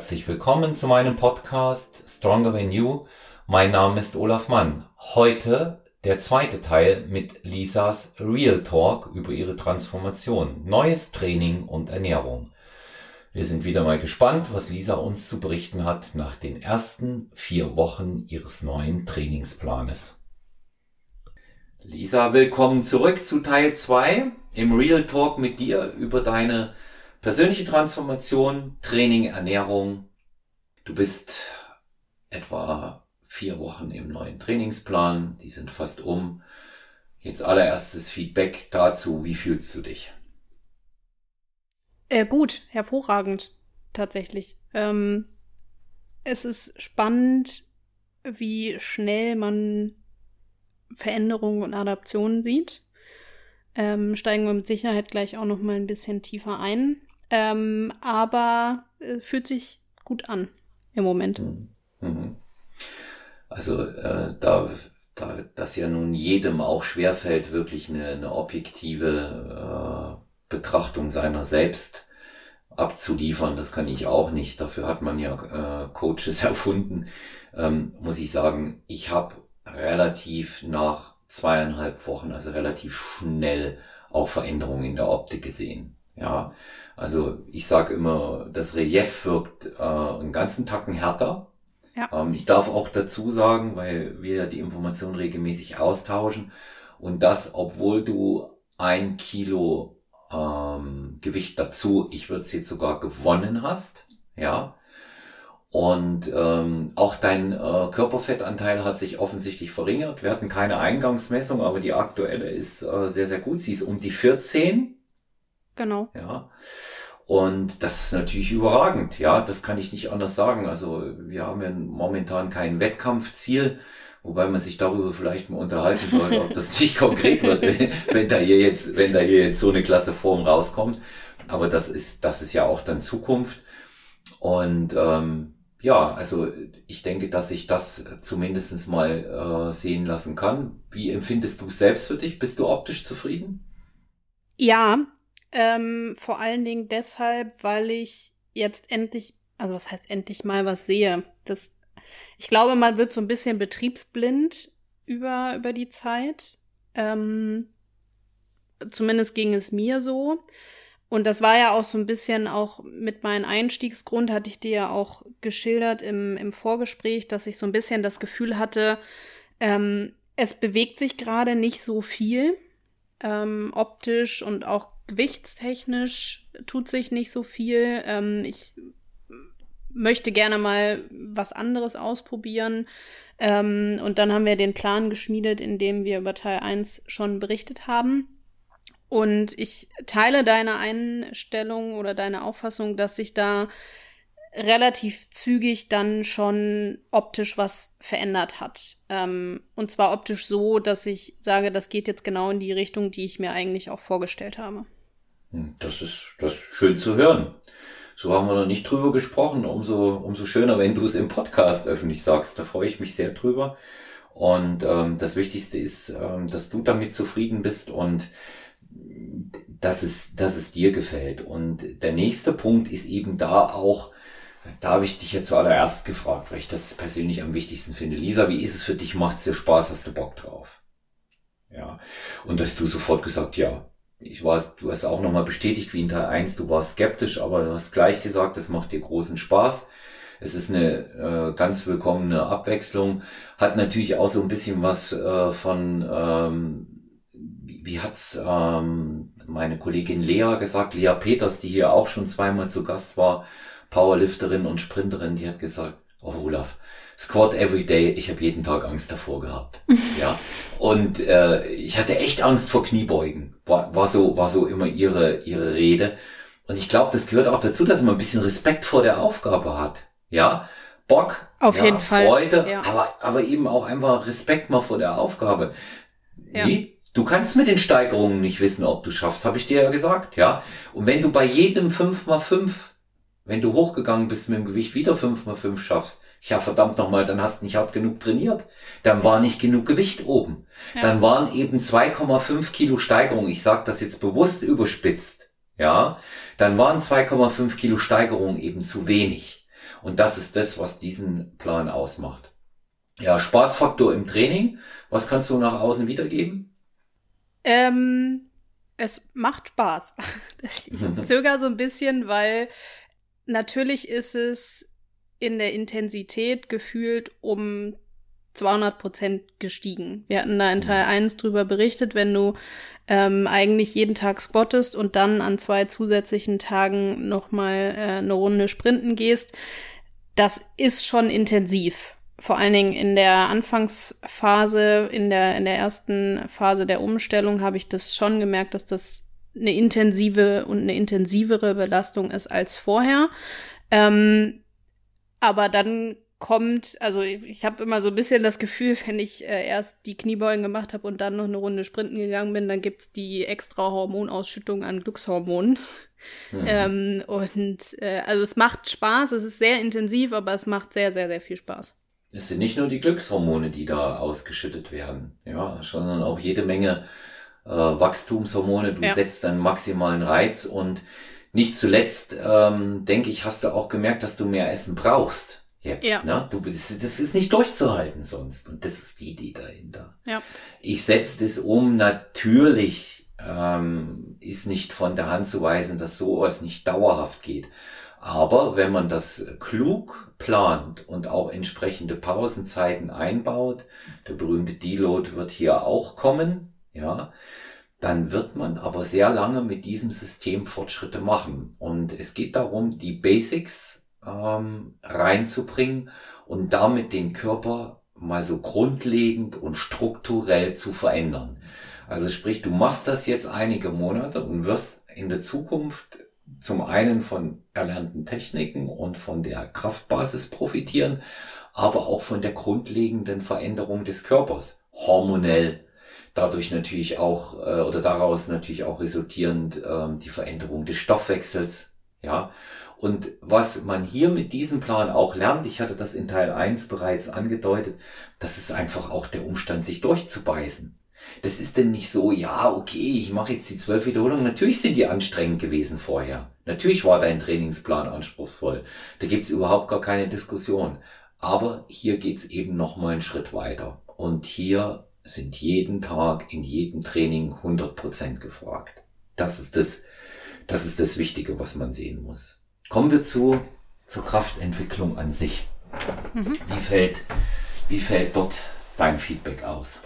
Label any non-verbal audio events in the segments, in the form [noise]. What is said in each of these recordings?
herzlich willkommen zu meinem Podcast Stronger Than You. Mein Name ist Olaf Mann. Heute der zweite Teil mit Lisas Real Talk über ihre Transformation, neues Training und Ernährung. Wir sind wieder mal gespannt, was Lisa uns zu berichten hat nach den ersten vier Wochen ihres neuen Trainingsplanes. Lisa, willkommen zurück zu Teil 2 im Real Talk mit dir über deine persönliche Transformation, Training, Ernährung. Du bist etwa vier Wochen im neuen Trainingsplan, die sind fast um. Jetzt allererstes Feedback dazu, wie fühlst du dich? Äh, gut, hervorragend, tatsächlich. Ähm, es ist spannend, wie schnell man Veränderungen und Adaptionen sieht. Ähm, steigen wir mit Sicherheit gleich auch noch mal ein bisschen tiefer ein. Ähm, aber äh, fühlt sich gut an im Moment. Mhm. mhm. Also äh, da, da das ja nun jedem auch schwerfällt, wirklich eine, eine objektive äh, Betrachtung seiner selbst abzuliefern. Das kann ich auch nicht. Dafür hat man ja äh, Coaches [laughs] erfunden. Ähm, muss ich sagen, ich habe relativ nach zweieinhalb Wochen, also relativ schnell auch Veränderungen in der Optik gesehen. Ja, also ich sage immer, das Relief wirkt äh, einen ganzen Tacken härter. Ja. Ähm, ich darf auch dazu sagen, weil wir ja die Informationen regelmäßig austauschen und das, obwohl du ein Kilo ähm, Gewicht dazu, ich würde es jetzt sogar gewonnen hast, ja. Und ähm, auch dein äh, Körperfettanteil hat sich offensichtlich verringert. Wir hatten keine Eingangsmessung, aber die aktuelle ist äh, sehr, sehr gut. Sie ist um die 14. Genau. Ja. Und das ist natürlich überragend. Ja, das kann ich nicht anders sagen. Also wir haben ja momentan kein Wettkampfziel. Wobei man sich darüber vielleicht mal unterhalten sollte, ob das [laughs] nicht konkret wird, [laughs] wenn da hier jetzt, wenn da hier jetzt so eine klasse Form rauskommt. Aber das ist, das ist ja auch dann Zukunft. Und ähm, ja, also ich denke, dass ich das zumindestens mal äh, sehen lassen kann. Wie empfindest du es selbst für dich? Bist du optisch zufrieden? Ja, ähm, vor allen Dingen deshalb, weil ich jetzt endlich, also was heißt endlich mal was sehe. Das ich glaube, man wird so ein bisschen betriebsblind über, über die Zeit. Ähm, zumindest ging es mir so. Und das war ja auch so ein bisschen auch mit meinem Einstiegsgrund, hatte ich dir ja auch geschildert im, im Vorgespräch, dass ich so ein bisschen das Gefühl hatte, ähm, es bewegt sich gerade nicht so viel. Ähm, optisch und auch gewichtstechnisch tut sich nicht so viel. Ähm, ich möchte gerne mal was anderes ausprobieren. Ähm, und dann haben wir den Plan geschmiedet, in dem wir über Teil 1 schon berichtet haben. Und ich teile deine Einstellung oder deine Auffassung, dass sich da relativ zügig dann schon optisch was verändert hat. Ähm, und zwar optisch so, dass ich sage, das geht jetzt genau in die Richtung, die ich mir eigentlich auch vorgestellt habe. Hm, das ist, das ist schön zu hören. So haben wir noch nicht drüber gesprochen. Umso, umso schöner, wenn du es im Podcast öffentlich sagst. Da freue ich mich sehr drüber. Und ähm, das Wichtigste ist, ähm, dass du damit zufrieden bist und dass es, dass es dir gefällt. Und der nächste Punkt ist eben da auch, da habe ich dich ja zuallererst gefragt, weil ich das persönlich am wichtigsten finde. Lisa, wie ist es für dich? Macht es dir Spaß? Hast du Bock drauf? Ja. Und dass du sofort gesagt, ja, ich war, du hast auch nochmal bestätigt wie in Teil 1, du warst skeptisch, aber du hast gleich gesagt, es macht dir großen Spaß. Es ist eine äh, ganz willkommene Abwechslung. Hat natürlich auch so ein bisschen was äh, von, ähm, wie, wie hat's ähm, meine Kollegin Lea gesagt, Lea Peters, die hier auch schon zweimal zu Gast war, Powerlifterin und Sprinterin, die hat gesagt, oh Olaf, Squat every day, ich habe jeden Tag Angst davor gehabt. [laughs] ja. Und äh, ich hatte echt Angst vor Kniebeugen. War, war so, war so immer ihre, ihre Rede. Und ich glaube, das gehört auch dazu, dass man ein bisschen Respekt vor der Aufgabe hat. Ja. Bock, auf ja, jeden Fall. Freude, ja. aber, aber eben auch einfach Respekt mal vor der Aufgabe. Ja. Wie? Du kannst mit den Steigerungen nicht wissen, ob du schaffst, habe ich dir ja gesagt, ja. Und wenn du bei jedem 5x5, wenn du hochgegangen bist mit dem Gewicht wieder 5x5 schaffst, ja, verdammt nochmal, dann hast du nicht hart genug trainiert. Dann war nicht genug Gewicht oben. Ja. Dann waren eben 2,5 Kilo Steigerung. Ich sage das jetzt bewusst überspitzt. Ja, dann waren 2,5 Kilo Steigerung eben zu wenig. Und das ist das, was diesen Plan ausmacht. Ja, Spaßfaktor im Training. Was kannst du nach außen wiedergeben? Ähm, es macht Spaß. [laughs] Ich [laughs] zögere so ein bisschen, weil natürlich ist es in der Intensität gefühlt um 200 Prozent gestiegen. Wir hatten da in Teil 1 mhm. drüber berichtet, wenn du ähm, eigentlich jeden Tag squattest und dann an zwei zusätzlichen Tagen nochmal äh, eine Runde sprinten gehst. Das ist schon intensiv. Vor allen Dingen in der Anfangsphase, in der, in der ersten Phase der Umstellung habe ich das schon gemerkt, dass das eine intensive und eine intensivere Belastung ist als vorher. Ähm, aber dann kommt, also ich habe immer so ein bisschen das Gefühl, wenn ich äh, erst die Kniebeugen gemacht habe und dann noch eine Runde sprinten gegangen bin, dann gibt's die extra Hormonausschüttung an Glückshormonen. Mhm. Ähm, und äh, also es macht Spaß, es ist sehr intensiv, aber es macht sehr, sehr, sehr viel Spaß. Es sind nicht nur die Glückshormone, die da ausgeschüttet werden, ja, sondern auch jede Menge äh, Wachstumshormone. Du ja. setzt einen maximalen Reiz und nicht zuletzt, ähm, denke ich, hast du auch gemerkt, dass du mehr Essen brauchst. Jetzt, ja. ne? Du bist, das ist nicht durchzuhalten sonst. Und das ist die Idee dahinter. Ja. Ich setze das um. Natürlich ähm, ist nicht von der Hand zu weisen, dass sowas nicht dauerhaft geht. Aber wenn man das klug plant und auch entsprechende Pausenzeiten einbaut, der berühmte Deload wird hier auch kommen, ja, dann wird man aber sehr lange mit diesem System Fortschritte machen. Und es geht darum, die Basics ähm, reinzubringen und damit den Körper mal so grundlegend und strukturell zu verändern. Also sprich, du machst das jetzt einige Monate und wirst in der Zukunft zum einen von erlernten Techniken und von der Kraftbasis profitieren, aber auch von der grundlegenden Veränderung des Körpers, hormonell, dadurch natürlich auch äh, oder daraus natürlich auch resultierend ähm, die Veränderung des Stoffwechsels, ja. Und was man hier mit diesem Plan auch lernt, ich hatte das in Teil 1 bereits angedeutet, das ist einfach auch der Umstand, sich durchzubeißen. Das ist denn nicht so, ja, okay, ich mache jetzt die zwölf Wiederholungen. Natürlich sind die anstrengend gewesen vorher. Natürlich war dein Trainingsplan anspruchsvoll. Da gibt's überhaupt gar keine Diskussion. Aber hier geht's eben noch mal einen Schritt weiter. Und hier sind jeden Tag in jedem Training 100% gefragt. Das ist das, das ist das Wichtige, was man sehen muss. Kommen wir zu, zur Kraftentwicklung an sich. Mhm. Wie fällt, wie fällt dort dein Feedback aus?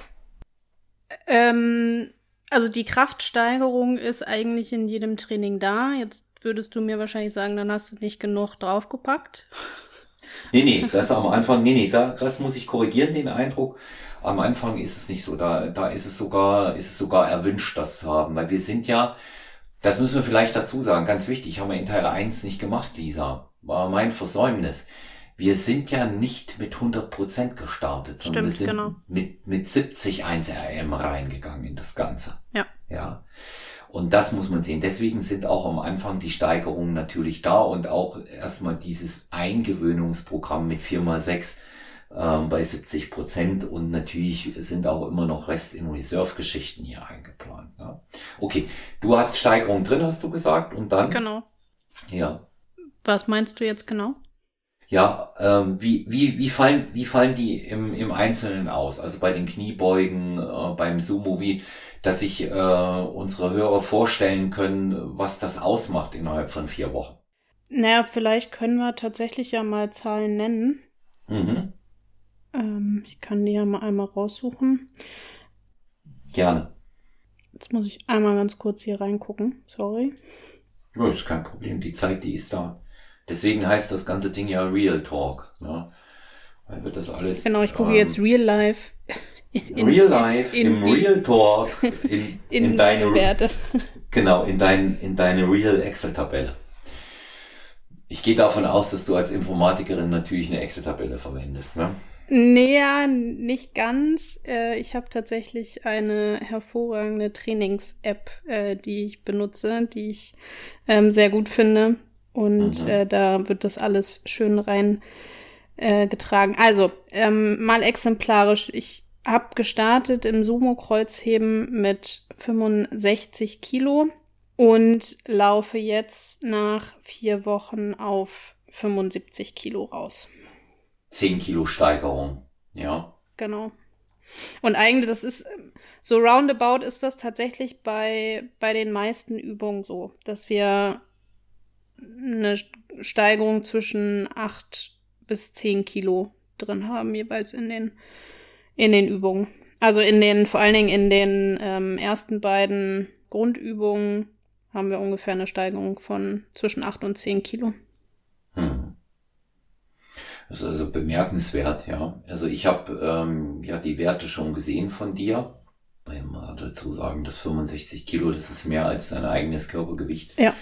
Ähm, also die Kraftsteigerung ist eigentlich in jedem Training da. Jetzt würdest du mir wahrscheinlich sagen, dann hast du nicht genug draufgepackt. Nee, nee, das am Anfang, nee, nee, da, das muss ich korrigieren, den Eindruck. Am Anfang ist es nicht so, da, da ist es sogar, ist es sogar erwünscht, das zu haben, weil wir sind ja, das müssen wir vielleicht dazu sagen, ganz wichtig, haben wir in Teil 1 nicht gemacht, Lisa. War mein Versäumnis. Wir sind ja nicht mit 100 Prozent gestartet, sondern Stimmt, wir sind genau. mit, mit 70 1RM reingegangen in das Ganze. Ja. Ja. Und das muss man sehen. Deswegen sind auch am Anfang die Steigerungen natürlich da und auch erstmal dieses Eingewöhnungsprogramm mit 4x6 ähm, bei 70 Prozent und natürlich sind auch immer noch Rest in Reserve-Geschichten hier eingeplant. Ja. Okay, du hast Steigerung drin, hast du gesagt, und dann? Genau. Ja. Was meinst du jetzt genau? Ja, ähm, wie, wie, wie, fallen, wie fallen die im, im Einzelnen aus? Also bei den Kniebeugen, äh, beim Sumo, wie, dass sich äh, unsere Hörer vorstellen können, was das ausmacht innerhalb von vier Wochen. Naja, vielleicht können wir tatsächlich ja mal Zahlen nennen. Mhm. Ich kann die ja mal einmal raussuchen. Gerne. Jetzt muss ich einmal ganz kurz hier reingucken. Sorry. Ja, ist kein Problem. Die Zeit, die ist da. Deswegen heißt das ganze Ding ja Real Talk. Ne? Weil wir das alles. Genau, ich gucke ähm, jetzt Real Life. In, Real Life, in, im die, Real Talk, [laughs] in, in, in deine Werte. Genau, in, dein, in deine Real Excel-Tabelle. Ich gehe davon aus, dass du als Informatikerin natürlich eine Excel-Tabelle verwendest, ne? Naja, nicht ganz. Äh, ich habe tatsächlich eine hervorragende Trainings-App, äh, die ich benutze, die ich ähm, sehr gut finde. Und mhm. da wird das alles schön rein getragen. Also, ähm, mal exemplarisch. Ich habe gestartet im Sumo-Kreuzheben mit 65 Kilo und laufe jetzt nach vier Wochen auf 75 Kilo raus. 10 Kilo Steigerung, ja. Genau. Und eigentlich, das ist, so roundabout ist das tatsächlich bei, bei den meisten Übungen so, dass wir eine Steigerung zwischen 8 bis 10 Kilo drin haben, jeweils in den, in den Übungen. Also in den, vor allen Dingen in den ähm, ersten beiden Grundübungen haben wir ungefähr eine Steigerung von zwischen 8 und 10 Kilo. Das ist also bemerkenswert, ja. Also ich habe ähm, ja die Werte schon gesehen von dir. Ich muss dazu sagen, dass 65 Kilo, das ist mehr als dein eigenes Körpergewicht. Ja.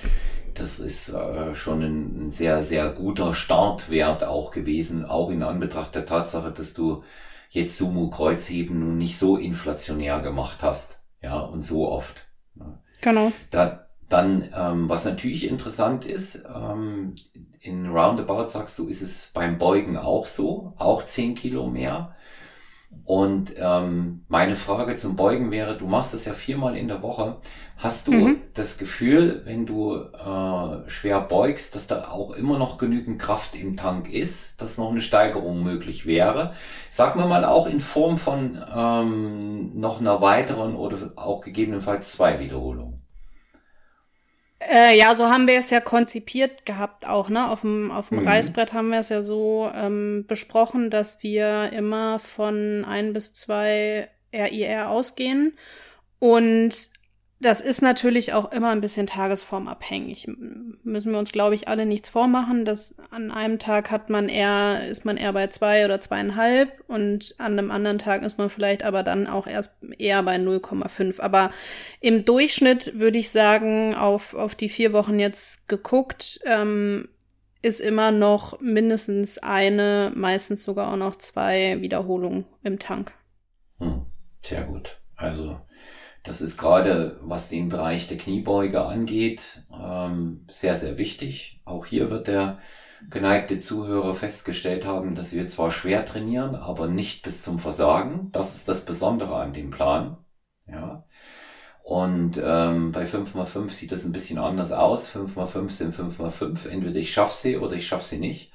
Das ist äh, schon ein, sehr, sehr guter Startwert auch gewesen, auch in Anbetracht der Tatsache, dass du jetzt Sumo-Kreuzheben nun nicht so inflationär gemacht hast, ja, und so oft. Ja. Genau. Da, dann, ähm, was natürlich interessant ist, ähm, in Roundabout sagst du, ist es beim Beugen auch so, auch 10 Kilo mehr. Und ähm, meine Frage zum Beugen wäre, du machst das ja viermal in der Woche. Hast du mhm. das Gefühl, wenn du äh, schwer beugst, dass da auch immer noch genügend Kraft im Tank ist, dass noch eine Steigerung möglich wäre? Sagen wir mal auch in Form von ähm, noch einer weiteren oder auch gegebenenfalls zwei Wiederholungen. Äh, ja, so haben wir es ja konzipiert gehabt auch, ne? Auf dem, auf dem mhm. Reißbrett haben wir es ja so ähm, besprochen, dass wir immer von ein bis zwei RIR ausgehen. Und das ist natürlich auch immer ein bisschen tagesformabhängig. Müssen wir uns, glaube ich, alle nichts vormachen, dass an einem Tag hat man eher, ist man eher bei zwei oder zweieinhalb und an einem anderen Tag ist man vielleicht aber dann auch erst eher bei 0,5. Aber im Durchschnitt würde ich sagen, auf, auf die vier Wochen jetzt geguckt, ähm, ist immer noch mindestens eine, meistens sogar auch noch zwei Wiederholungen im Tank. Hm, sehr gut. Also das ist gerade, was den Bereich der Kniebeuge angeht, ähm, sehr, sehr wichtig. Auch hier wird der geneigte Zuhörer festgestellt haben, dass wir zwar schwer trainieren, aber nicht bis zum Versagen. Das ist das Besondere an dem Plan. Ja. Und ähm, bei 5x5 sieht das ein bisschen anders aus. 5x5 sind 5x5. Entweder ich schaffe sie oder ich schaffe sie nicht.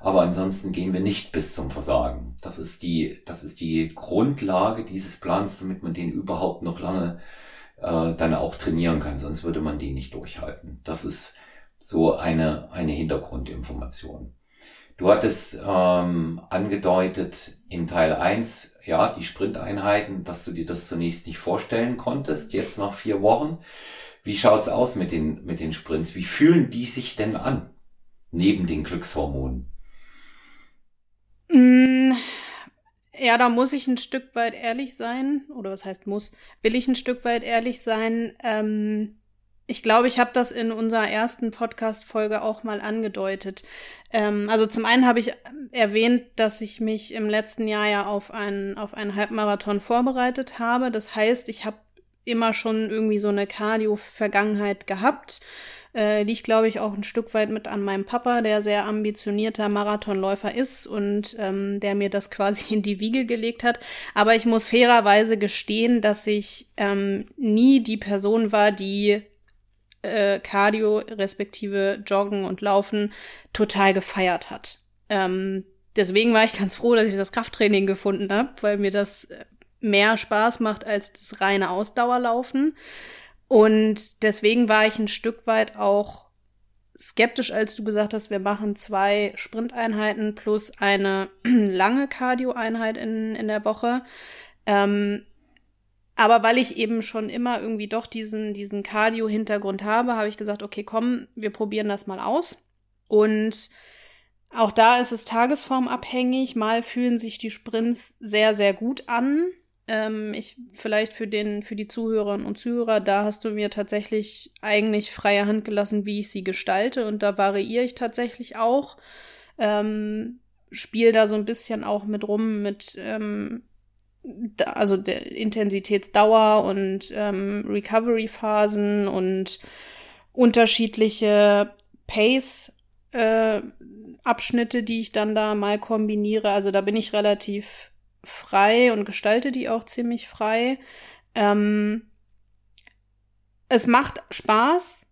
Aber ansonsten gehen wir nicht bis zum Versagen. Das ist die, das ist die Grundlage dieses Plans, damit man den überhaupt noch lange äh, dann auch trainieren kann. Sonst würde man den nicht durchhalten. Das ist so eine, eine Hintergrundinformation. Du hattest ähm, angedeutet in Teil 1, ja, die Sprinteinheiten, dass du dir das zunächst nicht vorstellen konntest, jetzt nach vier Wochen. Wie schaut's aus mit den, mit den Sprints? Wie fühlen die sich denn an? Neben den Glückshormonen? Ja, da muss ich ein Stück weit ehrlich sein. Oder was heißt muss? Will ich ein Stück weit ehrlich sein? Ähm, ich glaube, ich habe das in unserer ersten Podcast-Folge auch mal angedeutet. Ähm, also zum einen habe ich erwähnt, dass ich mich im letzten Jahr ja auf einen, auf einen Halbmarathon vorbereitet habe. Das heißt, ich habe immer schon irgendwie so eine Cardio-Vergangenheit gehabt. Äh, liegt, glaube ich, auch ein Stück weit mit an meinem Papa, der sehr ambitionierter Marathonläufer ist und ähm, der mir das [laughs] quasi in die Wiege gelegt hat. Aber ich muss fairerweise gestehen, dass ich ähm, nie die Person war, die äh, Cardio respektive Joggen und Laufen total gefeiert hat. Ähm, deswegen war ich ganz froh, dass ich das Krafttraining gefunden habe, weil mir das äh, mehr Spaß macht als das reine Ausdauerlaufen. Und deswegen war ich ein Stück weit auch skeptisch, als du gesagt hast, wir machen zwei Sprinteinheiten plus eine [clears throat] lange Cardio-Einheit in, in der Woche. Ähm, aber weil ich eben schon immer irgendwie doch diesen, diesen Cardio-Hintergrund habe, habe ich gesagt, okay, komm, wir probieren das mal aus. Und auch da ist es tagesformabhängig. Mal fühlen sich die Sprints sehr, sehr gut an. Ähm, ich vielleicht für den, für die Zuhörerinnen und Zuhörer, da hast du mir tatsächlich eigentlich freie Hand gelassen, wie ich sie gestalte. Und da variiere ich tatsächlich auch. Ähm, spiel da so ein bisschen auch mit rum mit ähm, da, also der Intensitätsdauer und ähm, Recovery-Phasen und unterschiedliche Pace äh, Abschnitte, die ich dann da mal kombiniere. Also da bin ich relativ frei und gestalte die auch ziemlich frei. Ähm, es macht Spaß,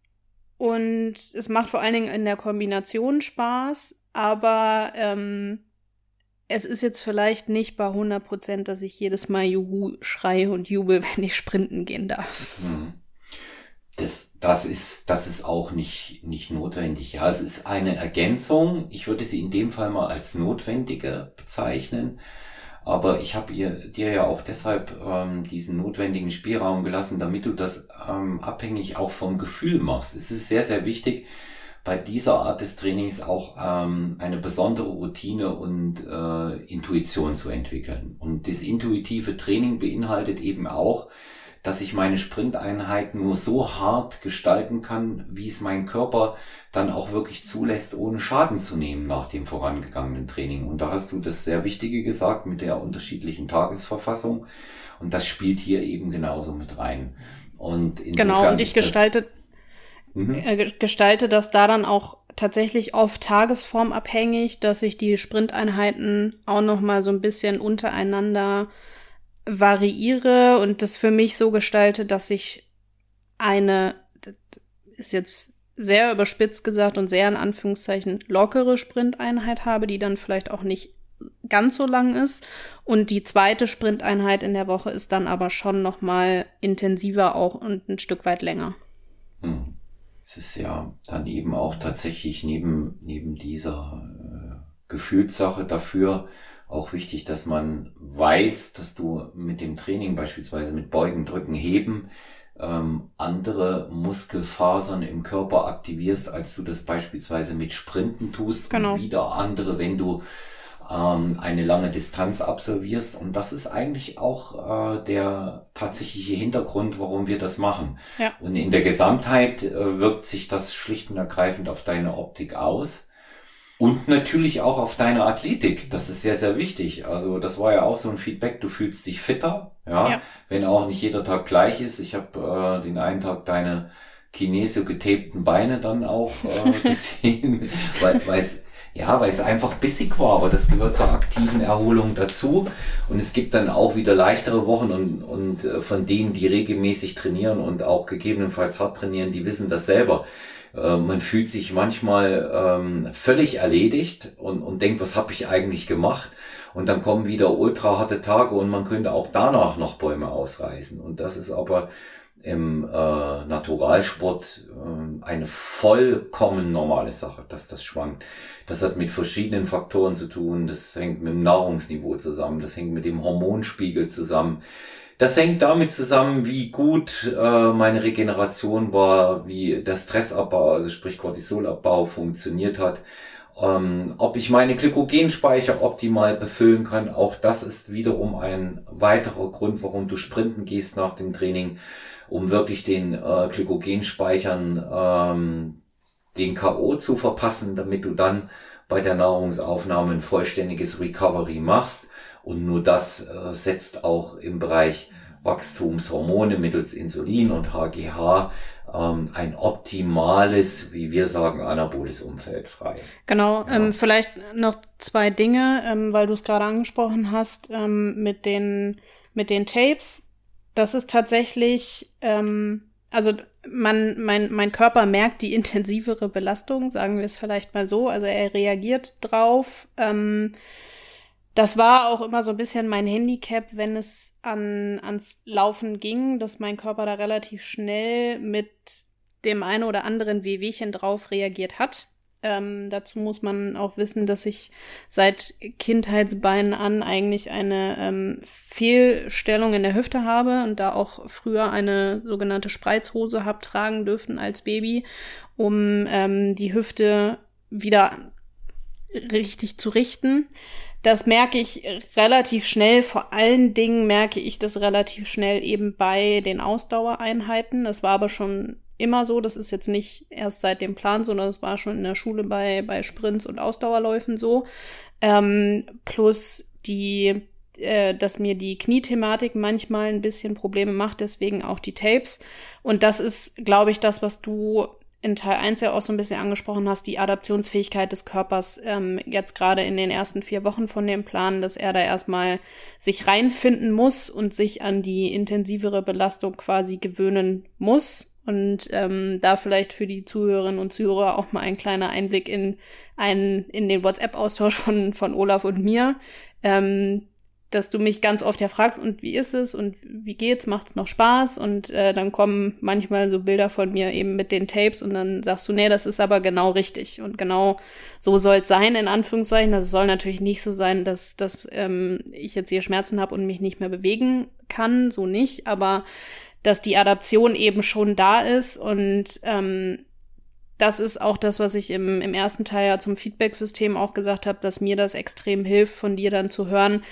Und es macht vor allen Dingen in der Kombination Spaß, aber ähm, es ist jetzt vielleicht nicht bei 100 Prozent, dass ich jedes Mal Juhu schreie und jubel, [laughs] wenn ich sprinten gehen darf. Hm. Das, das ist, das ist auch nicht, nicht notwendig. Ja, es ist eine Ergänzung. Ich würde sie in dem Fall mal als notwendige bezeichnen. Aber ich habe dir ja auch deshalb ähm, diesen notwendigen Spielraum gelassen, damit du das ähm, abhängig auch vom Gefühl machst. Es ist sehr, sehr wichtig, bei dieser Art des Trainings auch ähm, eine besondere Routine und äh, Intuition zu entwickeln. Und das intuitive Training beinhaltet eben auch, dass ich meine Sprinteinheit nur so hart gestalten kann, wie es mein Körper dann auch wirklich zulässt, ohne Schaden zu nehmen nach dem vorangegangenen Training. Und da hast du das sehr Wichtige gesagt mit der unterschiedlichen Tagesverfassung. Und das spielt hier eben genauso mit rein. Und genau, und ich gestalte, mhm. äh, gestalte das da dann auch tatsächlich oft tagesformabhängig, dass ich die Sprinteinheiten auch noch mal so ein bisschen untereinander variiere und das für mich so gestalte, dass ich eine, das ist jetzt sehr überspitzt gesagt und sehr in Anführungszeichen lockere Sprinteinheit habe, die dann vielleicht auch nicht ganz so lang ist. Und die zweite Sprinteinheit in der Woche ist dann aber schon noch mal intensiver auch und ein Stück weit länger. Hm. Es ist ja dann eben auch tatsächlich neben, neben dieser äh, Gefühlssache dafür auch wichtig, dass man weiß, dass du mit dem Training beispielsweise mit Beugen, Drücken, Heben ähm, andere Muskelfasern im Körper aktivierst, als du das beispielsweise mit Sprinten tust genau. und wieder andere, wenn du ähm, eine lange Distanz absolvierst. Und das ist eigentlich auch äh, der tatsächliche Hintergrund, warum wir das machen. Ja. Und in der Gesamtheit äh, wirkt sich das schlicht und ergreifend auf deine Optik aus. Und natürlich auch auf deine Athletik. Das ist sehr, sehr wichtig. Also das war ja auch so ein Feedback. Du fühlst dich fitter, ja, ja. wenn auch nicht jeder Tag gleich ist. Ich habe äh, den einen Tag deine Chinesio getapten Beine dann auch äh, [laughs] gesehen, weil, es ja, weil es einfach bissig war, aber das gehört zur aktiven Erholung dazu. Und es gibt dann auch wieder leichtere Wochen und, und äh, von denen, die regelmäßig trainieren und auch gegebenenfalls hart trainieren, die wissen das selber äh, man fühlt sich manchmal ähm, völlig erledigt und, und denkt, was habe ich eigentlich gemacht? Und dann kommen wieder ultra harte Tage und man könnte auch danach noch Bäume ausreißen. Und das ist aber im äh, Naturalsport äh, eine vollkommen normale Sache, dass das schwankt. Das hat mit verschiedenen Faktoren zu tun. Das hängt mit dem Nahrungsniveau zusammen. Das hängt mit dem Hormonspiegel zusammen. Das hängt damit zusammen, wie gut äh, meine Regeneration war, wie der Stressabbau, also sprich Cortisolabbau funktioniert hat. Ähm, ob ich meine Glykogenspeicher optimal befüllen kann, auch das ist wiederum ein weiterer Grund, warum du sprinten gehst nach dem Training, um wirklich den äh, Glykogenspeichern ähm, den K.O. zu verpassen, damit du dann bei der Nahrungsaufnahme ein vollständiges Recovery machst. Und nur das äh, setzt auch im Bereich Wachstumshormone mittels Insulin und HGH ähm, ein optimales, wie wir sagen, anaboles Umfeld frei. Genau, ja. ähm, vielleicht noch zwei Dinge, ähm, weil du es gerade angesprochen hast, ähm, mit den, mit den Tapes. Das ist tatsächlich, ähm, also man, mein, mein Körper merkt die intensivere Belastung, sagen wir es vielleicht mal so. Also er reagiert drauf. Ähm, das war auch immer so ein bisschen mein Handicap, wenn es an, ans Laufen ging, dass mein Körper da relativ schnell mit dem einen oder anderen Wehwehchen drauf reagiert hat. Ähm, dazu muss man auch wissen, dass ich seit Kindheitsbeinen an eigentlich eine ähm, Fehlstellung in der Hüfte habe und da auch früher eine sogenannte Spreizhose habe tragen dürfen als Baby, um ähm, die Hüfte wieder richtig zu richten. Das merke ich relativ schnell. Vor allen Dingen merke ich das relativ schnell eben bei den Ausdauereinheiten. Das war aber schon immer so. Das ist jetzt nicht erst seit dem Plan, sondern das war schon in der Schule bei, bei Sprints und Ausdauerläufen so. Ähm, plus die, äh, dass mir die Kniethematik manchmal ein bisschen Probleme macht, deswegen auch die Tapes. Und das ist, glaube ich, das, was du in Teil 1 ja auch so ein bisschen angesprochen hast, die Adaptionsfähigkeit des Körpers ähm, jetzt gerade in den ersten vier Wochen von dem Plan, dass er da erstmal sich reinfinden muss und sich an die intensivere Belastung quasi gewöhnen muss. Und ähm, da vielleicht für die Zuhörerinnen und Zuhörer auch mal ein kleiner Einblick in einen, in den WhatsApp-Austausch von, von Olaf und mir. Ähm, dass du mich ganz oft ja fragst, und wie ist es und wie geht's, macht's noch Spaß? Und äh, dann kommen manchmal so Bilder von mir eben mit den Tapes und dann sagst du, nee, das ist aber genau richtig und genau so soll's sein, in Anführungszeichen. Das soll natürlich nicht so sein, dass, dass ähm, ich jetzt hier Schmerzen habe und mich nicht mehr bewegen kann, so nicht, aber dass die Adaption eben schon da ist und ähm, das ist auch das, was ich im, im ersten Teil ja zum Feedback-System auch gesagt habe, dass mir das extrem hilft, von dir dann zu hören,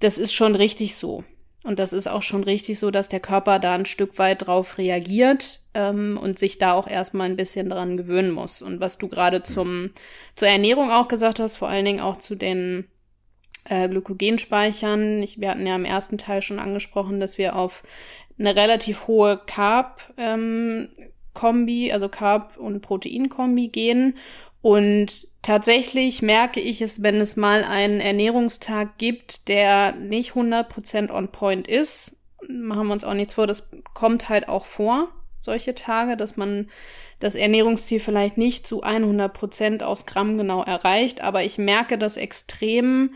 das ist schon richtig so. Und das ist auch schon richtig so, dass der Körper da ein Stück weit drauf reagiert ähm, und sich da auch erstmal ein bisschen dran gewöhnen muss. Und was du gerade zum zur Ernährung auch gesagt hast, vor allen Dingen auch zu den äh, Glykogenspeichern. Ich, wir hatten ja im ersten Teil schon angesprochen, dass wir auf eine relativ hohe Carb ähm, Kombi, also Carb und Protein Kombi gehen und tatsächlich merke ich es, wenn es mal einen Ernährungstag gibt, der nicht 100% on point ist, machen wir uns auch nichts vor, das kommt halt auch vor, solche Tage, dass man das Ernährungsziel vielleicht nicht zu 100% aus Gramm genau erreicht, aber ich merke das extrem,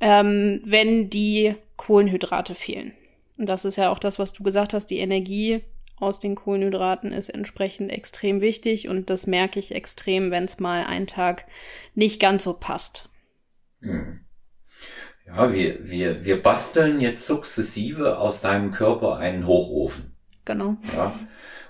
ähm, wenn die Kohlenhydrate fehlen. Und das ist ja auch das, was du gesagt hast, die Energie aus den Kohlenhydraten ist entsprechend extrem wichtig und das merke ich extrem, wenn es mal einen Tag nicht ganz so passt. Hm. Ja, wir, wir, wir basteln jetzt sukzessive aus deinem Körper einen Hochofen. Genau. Ja.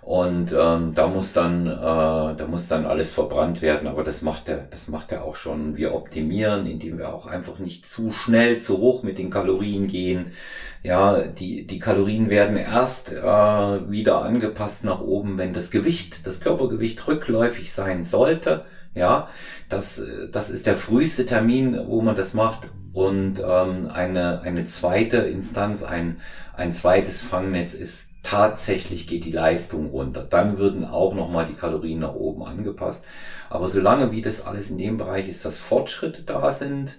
Und ähm, da muss dann, äh, da muss dann alles verbrannt werden, aber das macht er, das macht er auch schon. Wir optimieren, indem wir auch einfach nicht zu schnell, zu hoch mit den Kalorien gehen. Ja, die, die Kalorien werden erst äh, wieder angepasst nach oben, wenn das Gewicht, das Körpergewicht rückläufig sein sollte. Ja, das, das ist der früheste Termin, wo man das macht. Und ähm, eine, eine zweite Instanz, ein, ein zweites Fangnetz ist tatsächlich geht die Leistung runter. Dann würden auch nochmal die Kalorien nach oben angepasst. Aber solange wie das alles in dem Bereich ist, dass Fortschritte da sind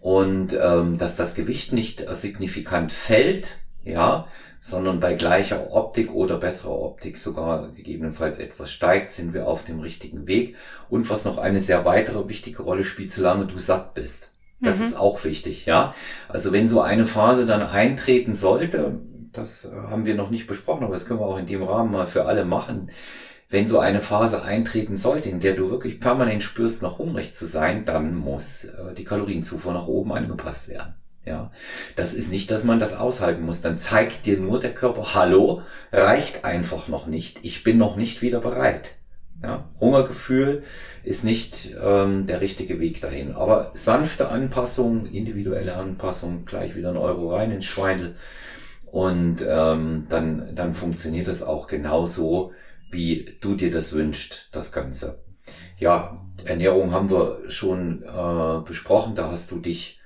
und ähm, dass das Gewicht nicht signifikant fällt, ja, sondern bei gleicher Optik oder besserer Optik sogar gegebenenfalls etwas steigt, sind wir auf dem richtigen Weg. Und was noch eine sehr weitere wichtige Rolle spielt, solange du satt bist. Das mhm. ist auch wichtig, ja. Also wenn so eine Phase dann eintreten sollte, das äh, haben wir noch nicht besprochen, aber das können wir auch in dem Rahmen mal für alle machen. Wenn so eine Phase eintreten sollte, in der du wirklich permanent spürst, noch hungrig zu sein, dann muss äh, die Kalorienzufuhr nach oben angepasst werden. Ja, das ist nicht, dass man das aushalten muss. Dann zeigt dir nur der Körper, hallo, reicht einfach noch nicht. Ich bin noch nicht wieder bereit. Ja, Hungergefühl ist nicht ähm, der richtige Weg dahin. Aber sanfte Anpassung, individuelle Anpassung, gleich wieder ein Euro rein ins Schweindel und ähm, dann, dann funktioniert das auch genauso, wie du dir das wünschst, das Ganze. Ja, Ernährung haben wir schon äh, besprochen, da hast du dich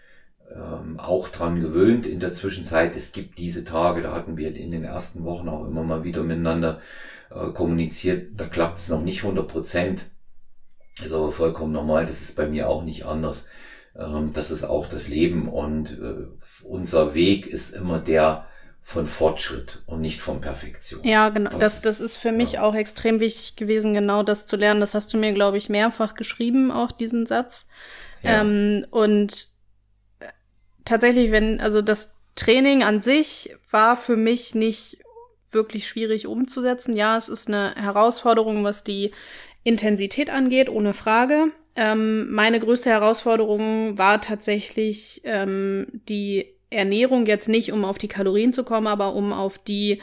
ähm, auch dran gewöhnt in der Zwischenzeit. Es gibt diese Tage, da hatten wir in den ersten Wochen auch immer mal wieder miteinander äh, kommuniziert, da klappt es noch nicht 100 Prozent. Ist aber vollkommen normal, das ist bei mir auch nicht anders. Ähm, das ist auch das Leben und äh, unser Weg ist immer der, von Fortschritt und nicht von Perfektion. Ja, genau. Das, das ist für mich ja. auch extrem wichtig gewesen, genau das zu lernen. Das hast du mir, glaube ich, mehrfach geschrieben, auch diesen Satz. Ja. Ähm, und äh, tatsächlich, wenn, also das Training an sich war für mich nicht wirklich schwierig umzusetzen. Ja, es ist eine Herausforderung, was die Intensität angeht, ohne Frage. Ähm, meine größte Herausforderung war tatsächlich ähm, die Ernährung jetzt nicht, um auf die Kalorien zu kommen, aber um auf die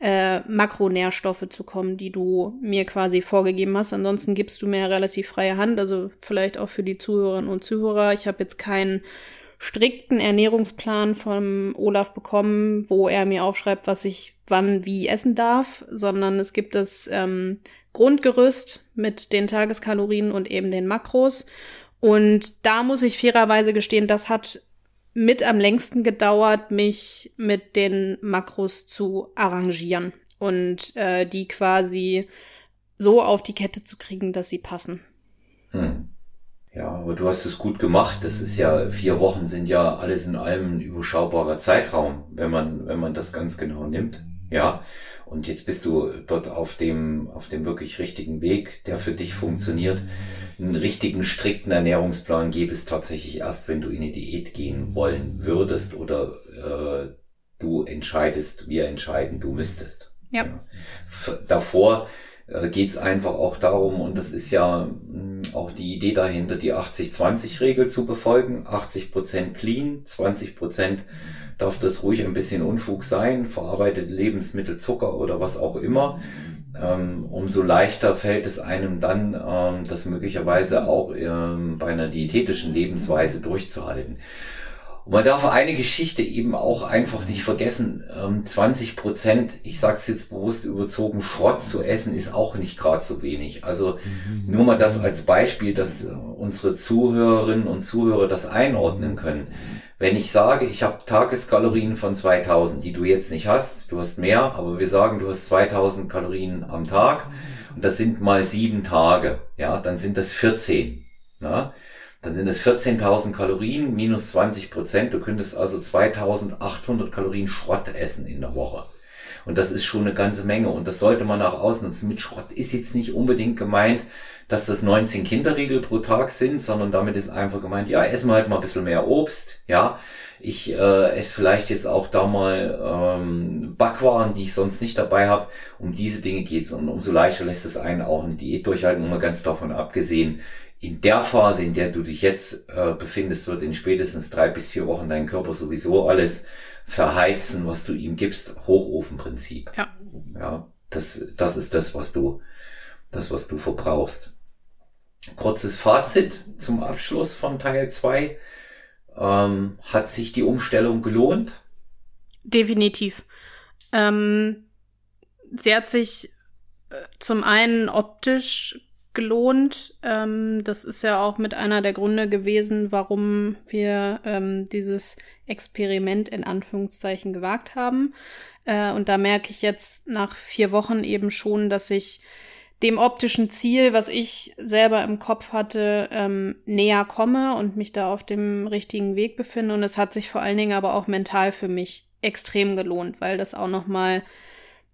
äh, Makronährstoffe zu kommen, die du mir quasi vorgegeben hast. Ansonsten gibst du mir relativ freie Hand. Also vielleicht auch für die Zuhörerinnen und Zuhörer. Ich habe jetzt keinen strikten Ernährungsplan vom Olaf bekommen, wo er mir aufschreibt, was ich wann wie essen darf, sondern es gibt das ähm, Grundgerüst mit den Tageskalorien und eben den Makros. Und da muss ich fairerweise gestehen, das hat mit am längsten gedauert, mich mit den Makros zu arrangieren und äh, die quasi so auf die Kette zu kriegen, dass sie passen. Hm. Ja, aber du hast es gut gemacht. Das ist ja, vier Wochen sind ja alles in allem ein überschaubarer Zeitraum, wenn man, wenn man das ganz genau nimmt. Ja. Und jetzt bist du dort auf dem, auf dem wirklich richtigen Weg, der für dich funktioniert. Einen richtigen, strikten Ernährungsplan gäbe es tatsächlich erst, wenn du in eine Diät gehen wollen würdest oder äh, du entscheidest, wir entscheiden, du müsstest. Ja. Davor äh, geht es einfach auch darum, und das ist ja mh, auch die Idee dahinter, die 80-20-Regel zu befolgen. 80% clean, 20% darf das ruhig ein bisschen Unfug sein, verarbeitete Lebensmittel, Zucker oder was auch immer. Ähm, umso leichter fällt es einem dann, ähm, das möglicherweise auch ähm, bei einer diätetischen Lebensweise durchzuhalten. Und man darf eine Geschichte eben auch einfach nicht vergessen. 20 ähm, Prozent, ich sag's jetzt bewusst überzogen, Schrott zu essen ist auch nicht gerade so wenig. Also mhm. nur mal das als Beispiel, dass äh, unsere Zuhörerinnen und Zuhörer das einordnen können. Wenn ich sage, ich habe Tageskalorien von 2000, die du jetzt nicht hast, du hast mehr, aber wir sagen, du hast 2000 Kalorien am Tag und das sind mal sieben Tage, ja, dann sind das 14. Ja? Dann sind es 14.000 Kalorien minus 20 Prozent. Du könntest also 2.800 Kalorien Schrott essen in der Woche. Und das ist schon eine ganze Menge. Und das sollte man auch ausnutzen. Mit Schrott ist jetzt nicht unbedingt gemeint, dass das 19 Kinderriegel pro Tag sind, sondern damit ist einfach gemeint, ja, essen wir halt mal ein bisschen mehr Obst, ja. Ich äh, esse vielleicht jetzt auch da mal ähm, Backwaren, die ich sonst nicht dabei habe. Um diese Dinge geht's und umso leichter lässt es einen auch eine Diät durchhalten, mal ganz davon abgesehen, in der Phase, in der du dich jetzt äh, befindest, wird in spätestens drei bis vier Wochen dein Körper sowieso alles verheizen, was du ihm gibst. Hochofenprinzip. Ja. Ja, das, das ist das, was du, das, was du verbrauchst. Kurzes Fazit zum Abschluss von Teil zwei ähm, hat sich die Umstellung gelohnt? Definitiv. Ähm, sie hat sich äh, zum einen optisch gelohnt. Ähm, das ist ja auch mit einer der Gründe gewesen, warum wir ähm, dieses Experiment in Anführungszeichen gewagt haben. Äh, und da merke ich jetzt nach vier Wochen eben schon, dass ich dem optischen Ziel, was ich selber im Kopf hatte, ähm, näher komme und mich da auf dem richtigen Weg befinde. Und es hat sich vor allen Dingen aber auch mental für mich extrem gelohnt, weil das auch noch mal,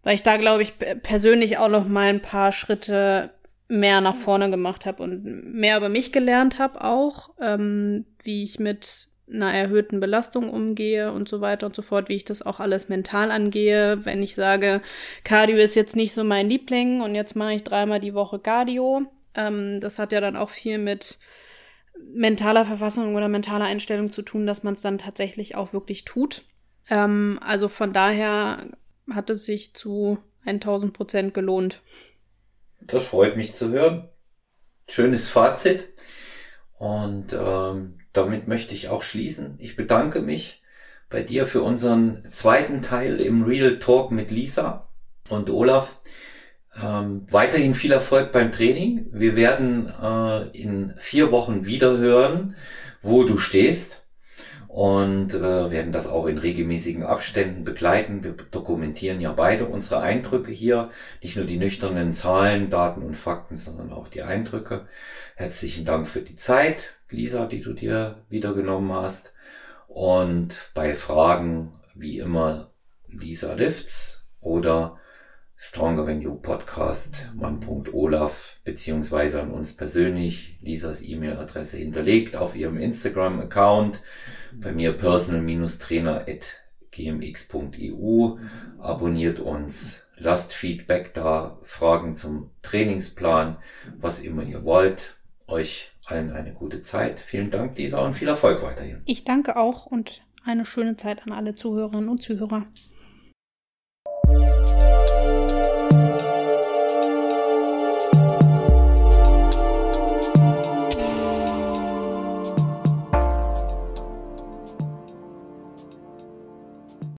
weil ich da glaube ich persönlich auch noch mal ein paar Schritte mehr nach vorne gemacht habe und mehr über mich gelernt habe auch, ähm, wie ich mit einer erhöhten Belastung umgehe und so weiter und so fort, wie ich das auch alles mental angehe. Wenn ich sage, Cardio ist jetzt nicht so mein Liebling und jetzt mache ich dreimal die Woche Cardio, ähm, das hat ja dann auch viel mit mentaler Verfassung oder mentaler Einstellung zu tun, dass man es dann tatsächlich auch wirklich tut. Ähm, also von daher hat es sich zu 1000 Prozent gelohnt. Das freut mich zu hören. Schönes Fazit. Und ähm, damit möchte ich auch schließen. Ich bedanke mich bei dir für unseren zweiten Teil im Real Talk mit Lisa und Olaf. Ähm, weiterhin viel Erfolg beim Training. Wir werden äh, in vier Wochen wieder hören, wo du stehst und äh, werden das auch in regelmäßigen Abständen begleiten. Wir dokumentieren ja beide unsere Eindrücke hier, nicht nur die nüchternen Zahlen, Daten und Fakten, sondern auch die Eindrücke. Herzlichen Dank für die Zeit, Lisa, die du dir wieder genommen hast. Und bei Fragen wie immer Lisa Lifts oder Stronger Than You Podcast, Mann.olaf, beziehungsweise an uns persönlich. Lisas E-Mail-Adresse hinterlegt auf ihrem Instagram-Account. Bei mir personal-trainer.gmx.eu. Abonniert uns, lasst Feedback da, Fragen zum Trainingsplan, was immer ihr wollt. Euch allen eine gute Zeit. Vielen Dank, Lisa, und viel Erfolg weiterhin. Ich danke auch und eine schöne Zeit an alle Zuhörerinnen und Zuhörer.